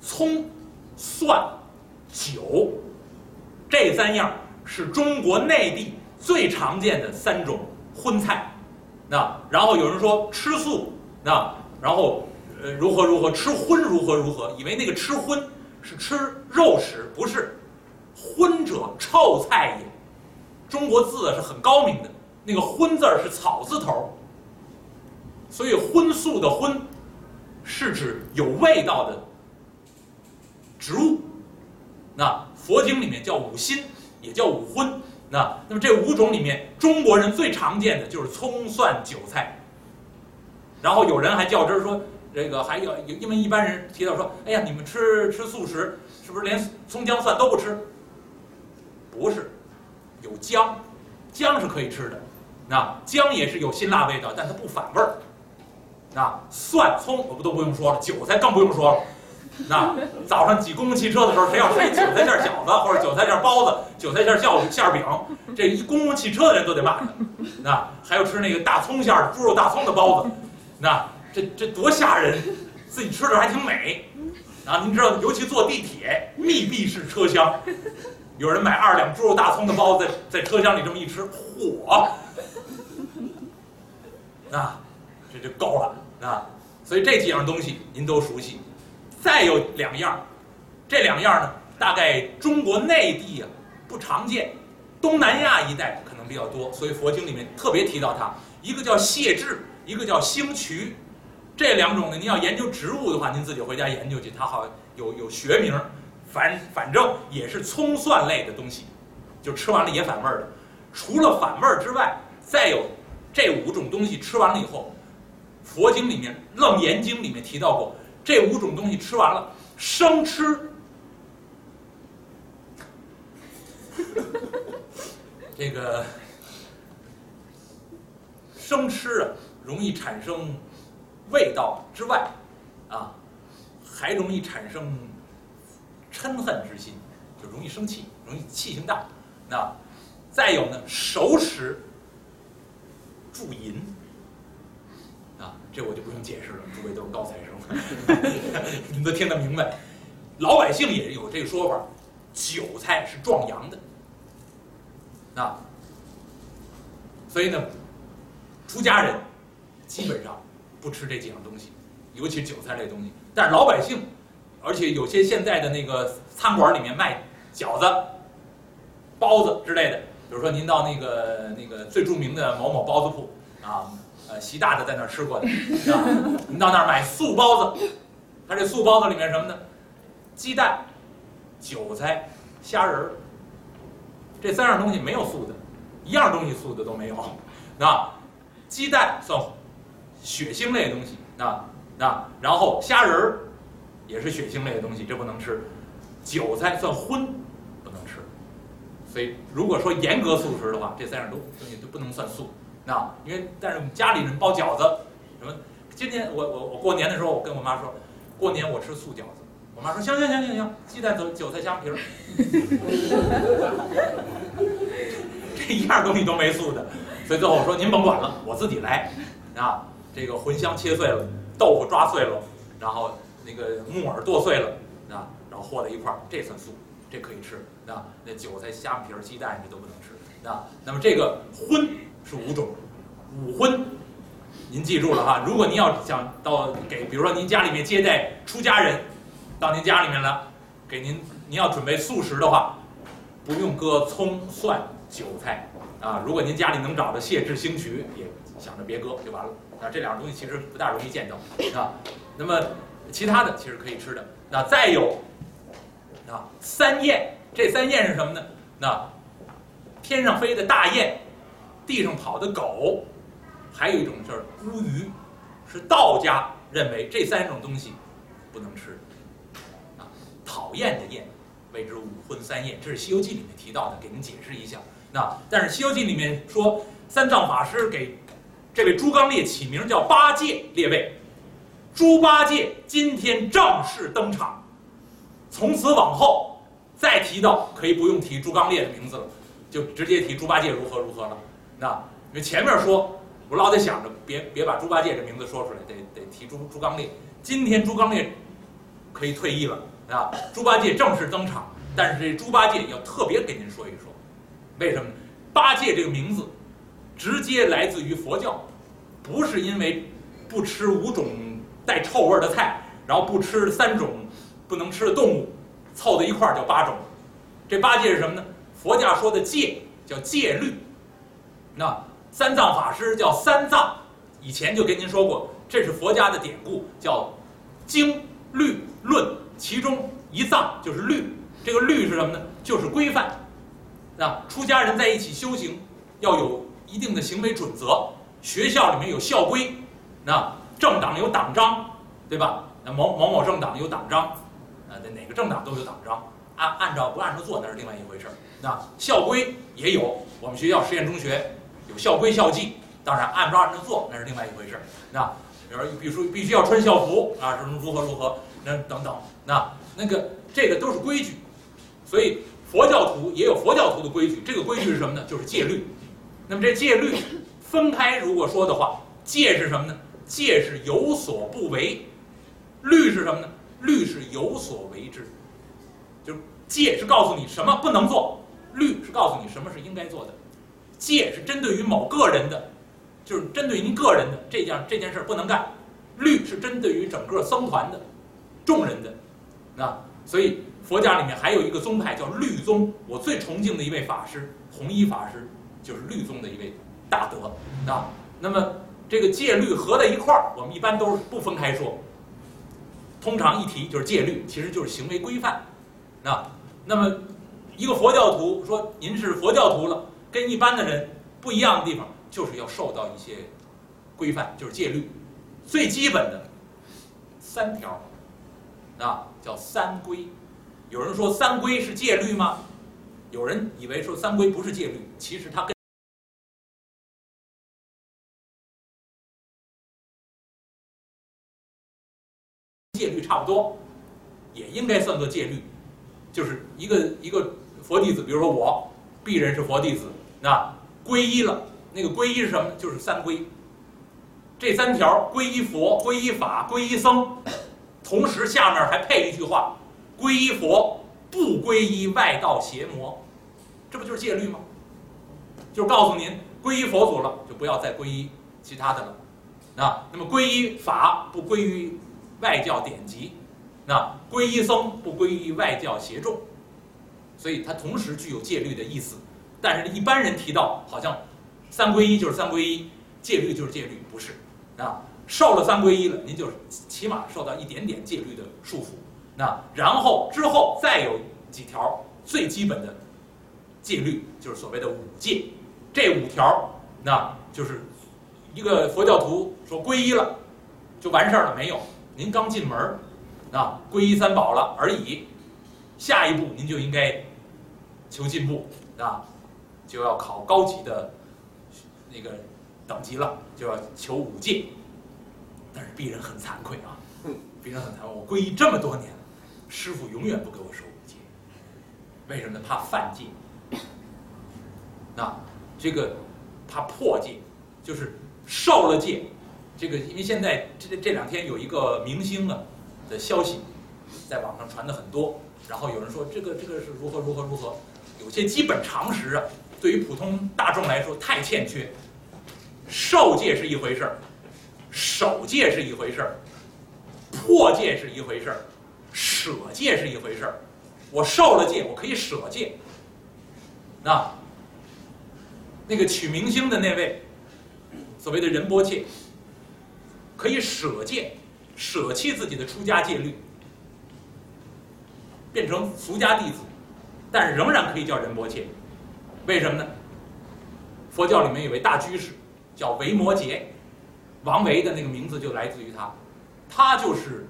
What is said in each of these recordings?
葱、蒜、酒，这三样是中国内地最常见的三种荤菜。那然后有人说吃素，那然后呃如何如何吃荤如何如何，以为那个吃荤是吃肉食，不是。荤者臭菜也。中国字是很高明的，那个荤字是草字头，所以荤素的荤是指有味道的植物。那佛经里面叫五辛，也叫五荤。那那么这五种里面，中国人最常见的就是葱蒜韭菜。然后有人还较真儿说，这个还有因为一般人提到说，哎呀，你们吃吃素食是不是连葱姜蒜都不吃？不是，有姜，姜是可以吃的，那姜也是有辛辣味道，但它不反味儿。那蒜葱我不都不用说了，韭菜更不用说了。那早上挤公共汽车的时候，谁要吃韭菜馅饺子 或者韭菜馅包子、韭菜馅馅馅饼，这一公共汽车的人都得骂他。那还有吃那个大葱馅猪肉大葱的包子，那这这多吓人，自己吃着还挺美。啊，您知道，尤其坐地铁密闭式车厢。有人买二两猪肉大葱的包子，在车厢里这么一吃，嚯！啊，这就够了啊！所以这几样东西您都熟悉。再有两样，这两样呢，大概中国内地啊不常见，东南亚一带可能比较多，所以佛经里面特别提到它。一个叫蟹豸，一个叫星渠。这两种呢，您要研究植物的话，您自己回家研究去，它好有有学名。反反正也是葱蒜类的东西，就吃完了也反味儿的。除了反味儿之外，再有这五种东西吃完了以后，佛经里面《楞严经》里面提到过，这五种东西吃完了生吃，这个生吃啊，容易产生味道之外，啊，还容易产生。嗔恨之心，就容易生气，容易气性大。那再有呢，熟食助淫，这我就不用解释了，诸位都是高材生，你们都听得明白。老百姓也有这个说法，韭菜是壮阳的啊，所以呢，出家人基本上不吃这几样东西，尤其韭菜类东西。但是老百姓。而且有些现在的那个餐馆里面卖饺子、包子之类的，比如说您到那个那个最著名的某某包子铺啊，呃，习大大在那儿吃过的，你，到那儿买素包子，他这素包子里面什么呢？鸡蛋、韭菜、虾仁儿，这三样东西没有素的，一样东西素的都没有。那鸡蛋算血腥类的东西，那那然后虾仁儿。也是血腥类的东西，这不能吃。韭菜算荤，不能吃。所以如果说严格素食的话，这三样东东西都不能算素。那因为但是我们家里人包饺子，什么？今天我我我过年的时候，我跟我妈说，过年我吃素饺子。我妈说行行行行行，鸡蛋、韭韭菜、虾皮儿，这一样东西都没素的。所以最后我说您甭管了，我自己来。啊，这个茴香切碎了，豆腐抓碎了，然后。那个木耳剁碎了啊，然后和在一块儿，这算素，这可以吃啊。那韭菜、虾皮儿、鸡蛋你都不能吃啊。那么这个荤是五种，五荤，您记住了哈。如果您要想到给，比如说您家里面接待出家人到您家里面了，给您您要准备素食的话，不用搁葱、蒜、韭菜啊。如果您家里能找到蟹至星渠，也想着别搁就完了。那，这两样东西其实不大容易见到啊。那么。其他的其实可以吃的，那再有啊三燕，这三燕是什么呢？那天上飞的大雁，地上跑的狗，还有一种就是乌鱼，是道家认为这三种东西不能吃啊，讨厌的厌谓之五荤三厌，这是《西游记》里面提到的，给您解释一下。那但是《西游记》里面说，三藏法师给这位猪刚鬣起名叫八戒列位。猪八戒今天正式登场，从此往后再提到可以不用提猪刚鬣的名字了，就直接提猪八戒如何如何了。那因为前面说，我老得想着别别把猪八戒这名字说出来，得得提猪猪刚鬣。今天猪刚鬣可以退役了啊。猪八戒正式登场，但是这猪八戒要特别给您说一说，为什么？八戒这个名字直接来自于佛教，不是因为不吃五种带臭味的菜，然后不吃三种不能吃的动物，凑在一块儿叫八种。这八戒是什么呢？佛家说的戒叫戒律，那三藏法师叫三藏，以前就跟您说过，这是佛家的典故，叫经律论，其中一藏就是律，这个律是什么呢？就是规范。那出家人在一起修行，要有一定的行为准则。学校里面有校规，那政党有党章，对吧？那某某某政党有党章，呃，哪个政党都有党章，按按照不按照做那是另外一回事儿。那校规也有，我们学校实验中学有校规校纪，当然按照按照做那是另外一回事儿。那比如必须必须要穿校服啊，什么如何如何，那等等，那那个这个都是规矩，所以佛教徒也有佛教徒的规矩。这个规矩是什么呢？就是戒律。那么这戒律分开如果说的话，戒是什么呢？戒是有所不为，律是什么呢？律是有所为之，就是戒是告诉你什么不能做。律是告诉你什么是应该做的，戒是针对于某个人的，就是针对您个人的这件这件事不能干。律是针对于整个僧团的，众人的。那所以佛家里面还有一个宗派叫律宗，我最崇敬的一位法师弘一法师就是律宗的一位大德。那那么这个戒律合在一块儿，我们一般都是不分开说，通常一提就是戒律，其实就是行为规范。那那么。一个佛教徒说：“您是佛教徒了，跟一般的人不一样的地方，就是要受到一些规范，就是戒律，最基本的三条，啊，叫三规。有人说三规是戒律吗？有人以为说三规不是戒律，其实它跟戒律差不多，也应该算作戒律，就是一个一个。”佛弟子，比如说我，鄙人是佛弟子，那皈依了，那个皈依是什么？就是三皈。这三条：皈依佛、皈依法、皈依僧。同时下面还配一句话：皈依佛，不皈依外道邪魔。这不就是戒律吗？就告诉您，皈依佛祖了，就不要再皈依其他的了。那那么皈依法，不皈依外教典籍；那皈依僧，不皈依外教邪众。所以它同时具有戒律的意思，但是一般人提到好像三皈依就是三皈依，戒律就是戒律，不是啊？受了三皈依了，您就起码受到一点点戒律的束缚。那然后之后再有几条最基本的戒律，就是所谓的五戒。这五条，那就是一个佛教徒说皈依了就完事儿了没有？您刚进门儿啊，皈依三宝了而已，下一步您就应该。求进步啊，就要考高级的那个等级了，就要求五戒。但是鄙人很惭愧啊，鄙人很惭愧，我皈依这么多年，师傅永远不给我说五戒，为什么？怕犯戒。那这个怕破戒，就是受了戒，这个因为现在这这两天有一个明星啊的消息，在网上传的很多，然后有人说这个这个是如何如何如何。有些基本常识啊，对于普通大众来说太欠缺。受戒是一回事儿，守戒是一回事儿，破戒是一回事儿，舍戒是一回事儿。我受了戒，我可以舍戒。那那个取明星的那位，所谓的仁波切，可以舍戒，舍弃自己的出家戒律，变成俗家弟子。但仍然可以叫仁波切，为什么呢？佛教里面有位大居士叫维摩诘，王维的那个名字就来自于他，他就是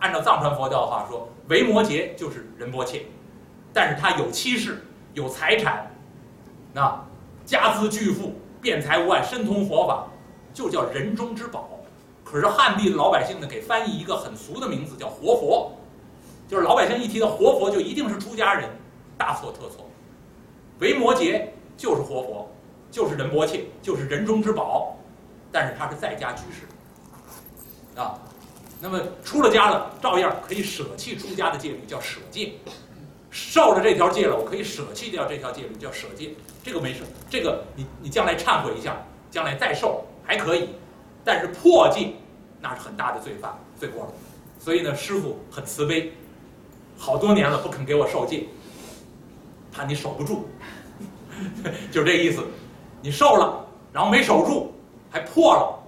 按照藏传佛教的话说，维摩诘就是仁波切，但是他有妻室，有财产，那家资巨富，辩才无碍，深通佛法，就叫人中之宝。可是汉地的老百姓呢，给翻译一个很俗的名字叫活佛。就是老百姓一提到活佛，就一定是出家人，大错特错。维摩诘就是活佛，就是仁波切，就是人中之宝，但是他是在家居士，啊，那么出了家了，照样可以舍弃出家的戒律，叫舍戒。受了这条戒了，我可以舍弃掉这条戒律，叫舍戒。这个没事，这个你你将来忏悔一下，将来再受还可以。但是破戒，那是很大的罪犯罪过了。所以呢，师傅很慈悲，好多年了不肯给我受戒，怕你守不住，就这意思。你受了，然后没守住，还破了，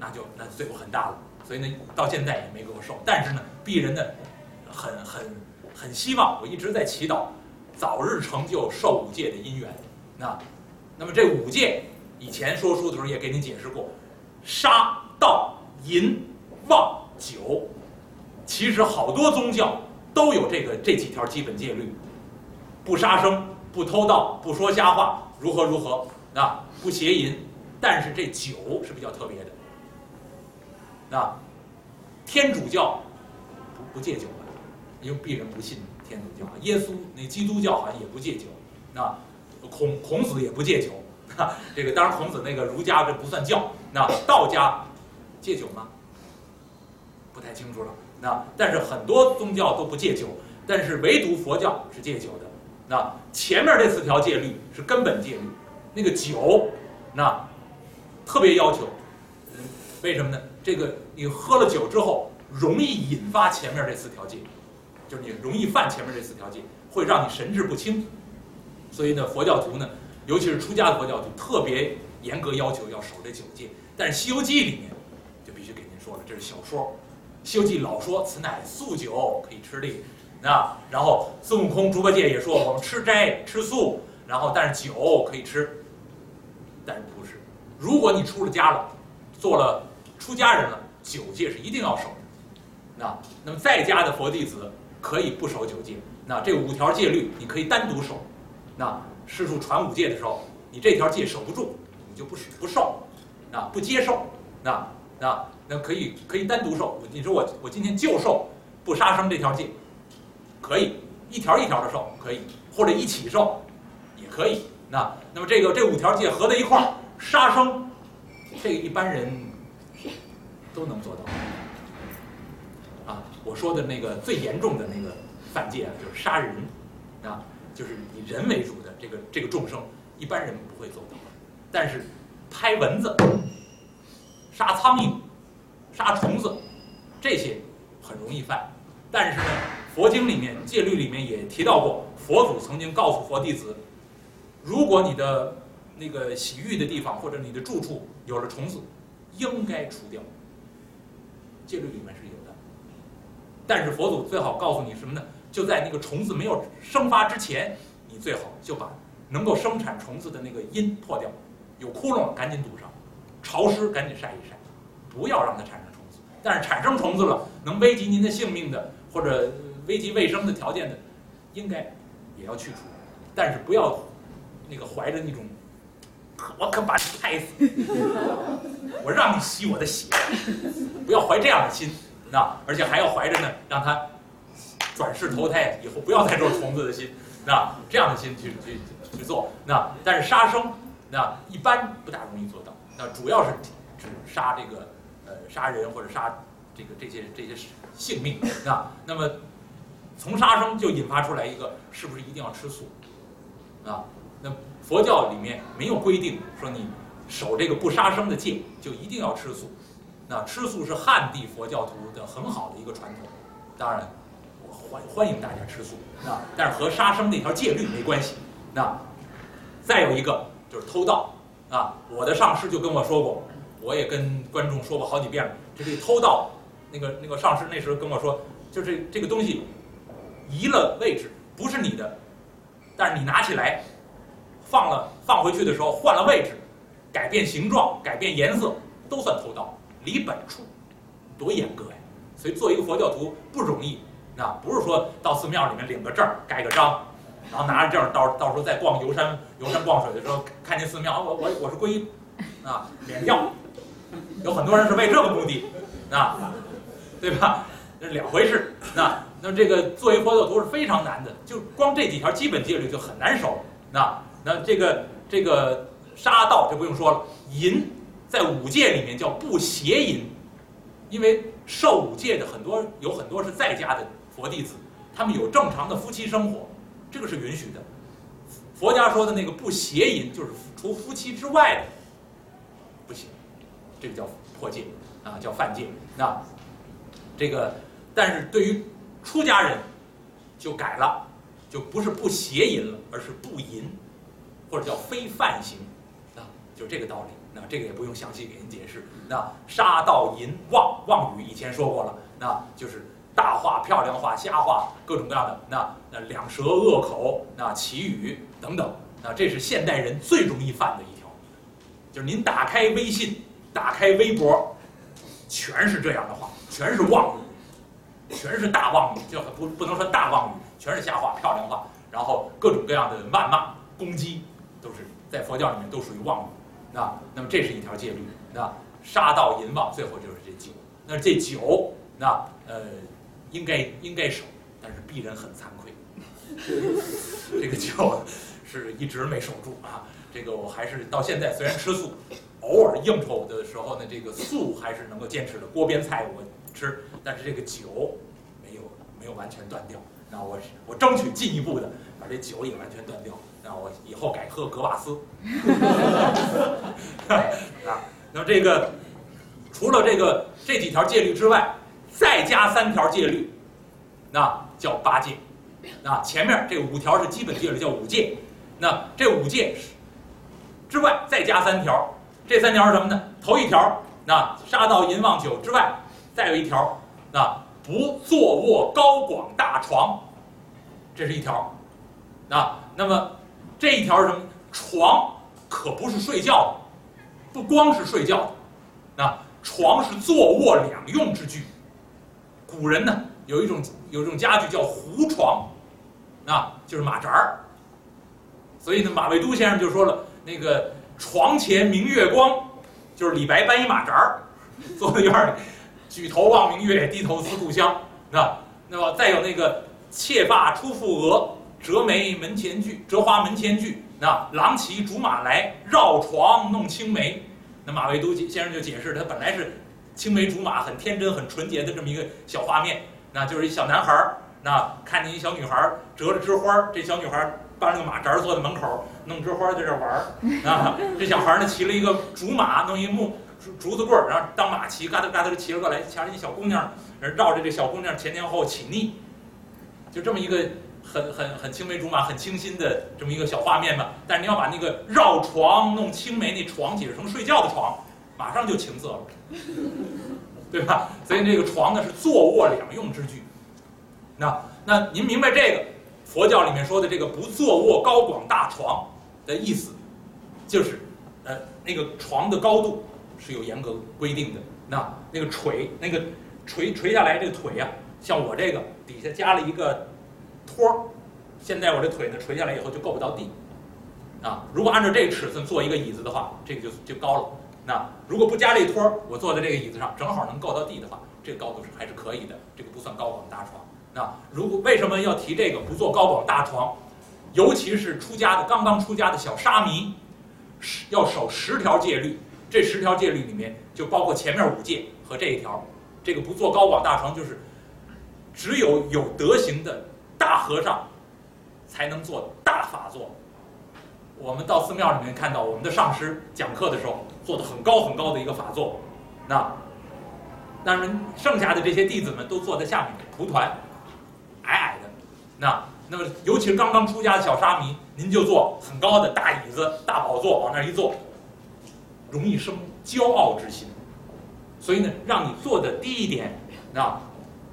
那就那罪过很大了。所以呢，到现在也没给我受。但是呢，鄙人呢，很很很希望，我一直在祈祷，早日成就受五戒的因缘。那，那么这五戒，以前说书的时候也给您解释过，杀、盗、淫、妄、酒，其实好多宗教都有这个这几条基本戒律：不杀生、不偷盗、不说瞎话，如何如何啊，不邪淫。但是这酒是比较特别的。啊，天主教不不戒酒的，因为鄙人不信天主教。耶稣那基督教好像也不戒酒。那孔孔子也不戒酒。啊这个当然孔子那个儒家这不算教。那道家戒酒吗？不太清楚了。那但是很多宗教都不戒酒，但是唯独佛教是戒酒的。那前面这四条戒律是根本戒律，那个酒那特别要求。为什么呢？这个你喝了酒之后，容易引发前面这四条戒，就是你容易犯前面这四条戒，会让你神志不清。所以呢，佛教徒呢，尤其是出家的佛教徒，特别严格要求要守这九戒。但是《西游记》里面就必须给您说了，这是小说，《西游记》老说此乃素酒，可以吃的。那然后孙悟空、猪八戒也说我们吃斋吃素，然后但是酒可以吃，但是不是。如果你出了家了，做了。出家人了，九戒是一定要守。那那么在家的佛弟子可以不守九戒。那这五条戒律你可以单独守。那师傅传五戒的时候，你这条戒守不住，你就不不受，啊不接受。那那那可以可以单独受。你说我我今天就受不杀生这条戒，可以一条一条的受可以，或者一起受也可以。那那么这个这五条戒合在一块儿，杀生这个一般人。都能做到，啊，我说的那个最严重的那个犯戒啊，就是杀人，啊，就是以人为主的这个这个众生，一般人不会做到。但是拍蚊子、杀苍蝇、杀虫子，这些很容易犯。但是呢，佛经里面戒律里面也提到过，佛祖曾经告诉佛弟子，如果你的那个洗浴的地方或者你的住处有了虫子，应该除掉。戒律里面是有的，但是佛祖最好告诉你什么呢？就在那个虫子没有生发之前，你最好就把能够生产虫子的那个因破掉，有窟窿赶紧堵上，潮湿赶紧晒一晒，不要让它产生虫子。但是产生虫子了，能危及您的性命的或者危及卫生的条件的，应该也要去除。但是不要那个怀着那种。我可把你拍死！我让你吸我的血，不要怀这样的心，那而且还要怀着呢，让他转世投胎以后不要再做虫子的心，那这样的心去去去做。那但是杀生，那一般不大容易做到。那主要是指杀这个呃杀人或者杀这个这些这些性命。那那么从杀生就引发出来一个，是不是一定要吃素？啊？那佛教里面没有规定说你守这个不杀生的戒就一定要吃素，那吃素是汉地佛教徒的很好的一个传统，当然我欢欢迎大家吃素，那但是和杀生那条戒律没关系。那再有一个就是偷盗啊，我的上师就跟我说过，我也跟观众说过好几遍了，就这偷盗，那个那个上师那时候跟我说，就这这个东西移了位置不是你的，但是你拿起来。放了放回去的时候换了位置，改变形状、改变颜色都算偷盗，离本处，多严格呀！所以做一个佛教徒不容易，那不是说到寺庙里面领个证盖个章，然后拿着证到到时候再逛游山游山逛水的时候看见寺庙，我我我是皈依，啊，免票。有很多人是为这个目的，啊，对吧？这是两回事。那那这个做一佛教徒是非常难的，就光这几条基本戒律就很难守，那。那这个这个杀盗就不用说了，淫在五戒里面叫不邪淫，因为受五戒的很多有很多是在家的佛弟子，他们有正常的夫妻生活，这个是允许的。佛家说的那个不邪淫，就是除夫妻之外的不行，这个叫破戒啊，叫犯戒。那这个，但是对于出家人就改了，就不是不邪淫了，而是不淫，或者叫非犯行啊，就这个道理。那这个也不用详细给您解释。那杀盗淫妄妄语以前说过了，那就是大话、漂亮话、瞎话，各种各样的。那那两舌恶口，那绮语等等，那这是现代人最容易犯的一条。就是您打开微信、打开微博，全是这样的话，全是妄语，全是大妄语，就不不能说大妄语，全是瞎话、漂亮话，然后各种各样的谩骂、攻击，都是在佛教里面都属于妄语。那那么这是一条戒律，那杀盗淫妄，最后就是这酒。那这酒，那呃，应该应该守，但是鄙人很惭愧，这个酒是一直没守住啊。这个我还是到现在虽然吃素，偶尔应酬的时候呢，这个素还是能够坚持的。锅边菜我吃，但是这个酒没有没有完全断掉。那我我争取进一步的把这酒也完全断掉。那我以后改喝格瓦斯。啊，那这个除了这个这几条戒律之外，再加三条戒律，那叫八戒。那前面这五条是基本戒律，叫五戒。那这五戒之外再加三条，这三条是什么呢？头一条，那杀盗淫妄酒之外，再有一条，那不坐卧高广大床，这是一条。啊，那么。这一条是什么？床可不是睡觉的，不光是睡觉的，那床是坐卧两用之具。古人呢有一种有一种家具叫胡床，啊，就是马扎儿。所以呢，马未都先生就说了，那个床前明月光，就是李白搬一马扎儿，坐在院里，举头望明月，低头思故乡。那那么再有那个妾发初覆额。折梅门前剧，折花门前剧。那郎骑竹马来，绕床弄青梅。那马未都先生就解释，他本来是青梅竹马，很天真、很纯洁的这么一个小画面。那就是一小男孩儿，那看见一小女孩儿折了枝花儿，这小女孩儿搬了个马扎坐在门口，弄枝花在这玩儿。啊，这小孩儿呢骑了一个竹马，弄一木竹子棍儿，然后当马骑，嘎哒嘎哒骑着过来。瞧见一小姑娘，绕着这小姑娘前前后后起腻，就这么一个。很很很青梅竹马，很清新的这么一个小画面吧。但是你要把那个绕床弄青梅，那床解释成睡觉的床，马上就情色了，对吧？所以这个床呢是坐卧两用之具。那那您明白这个佛教里面说的这个不坐卧高广大床的意思，就是呃那个床的高度是有严格规定的。那那个垂那个垂垂下来这个腿呀，像我这个底下加了一个。托儿，现在我这腿呢垂下来以后就够不到地，啊，如果按照这个尺寸做一个椅子的话，这个就就高了。那如果不加这托儿，我坐在这个椅子上正好能够到地的话，这个高度是还是可以的，这个不算高广大床。那如果为什么要提这个不做高广大床？尤其是出家的刚刚出家的小沙弥，十要守十条戒律，这十条戒律里面就包括前面五戒和这一条，这个不做高广大床就是只有有德行的。大和尚才能做大法座。我们到寺庙里面看到我们的上师讲课的时候，做的很高很高的一个法座。那，那么剩下的这些弟子们都坐在下面，蒲团，矮矮的。那，那么尤其是刚刚出家的小沙弥，您就坐很高的大椅子、大宝座，往那一坐，容易生骄傲之心。所以呢，让你坐的低一点，啊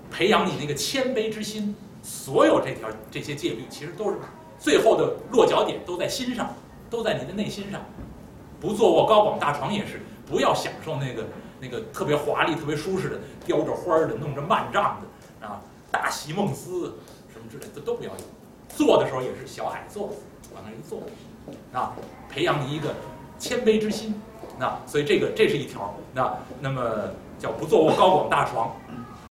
培养你那个谦卑之心。所有这条这些戒律，其实都是最后的落脚点都在心上，都在你的内心上。不坐卧高广大床也是，不要享受那个那个特别华丽、特别舒适的、雕着花的、弄着幔帐的啊，大席梦思什么之类的都不要有。坐的时候也是小矮坐，往那一坐，啊，培养你一个谦卑之心。那所以这个这是一条。那那么叫不坐卧高广大床。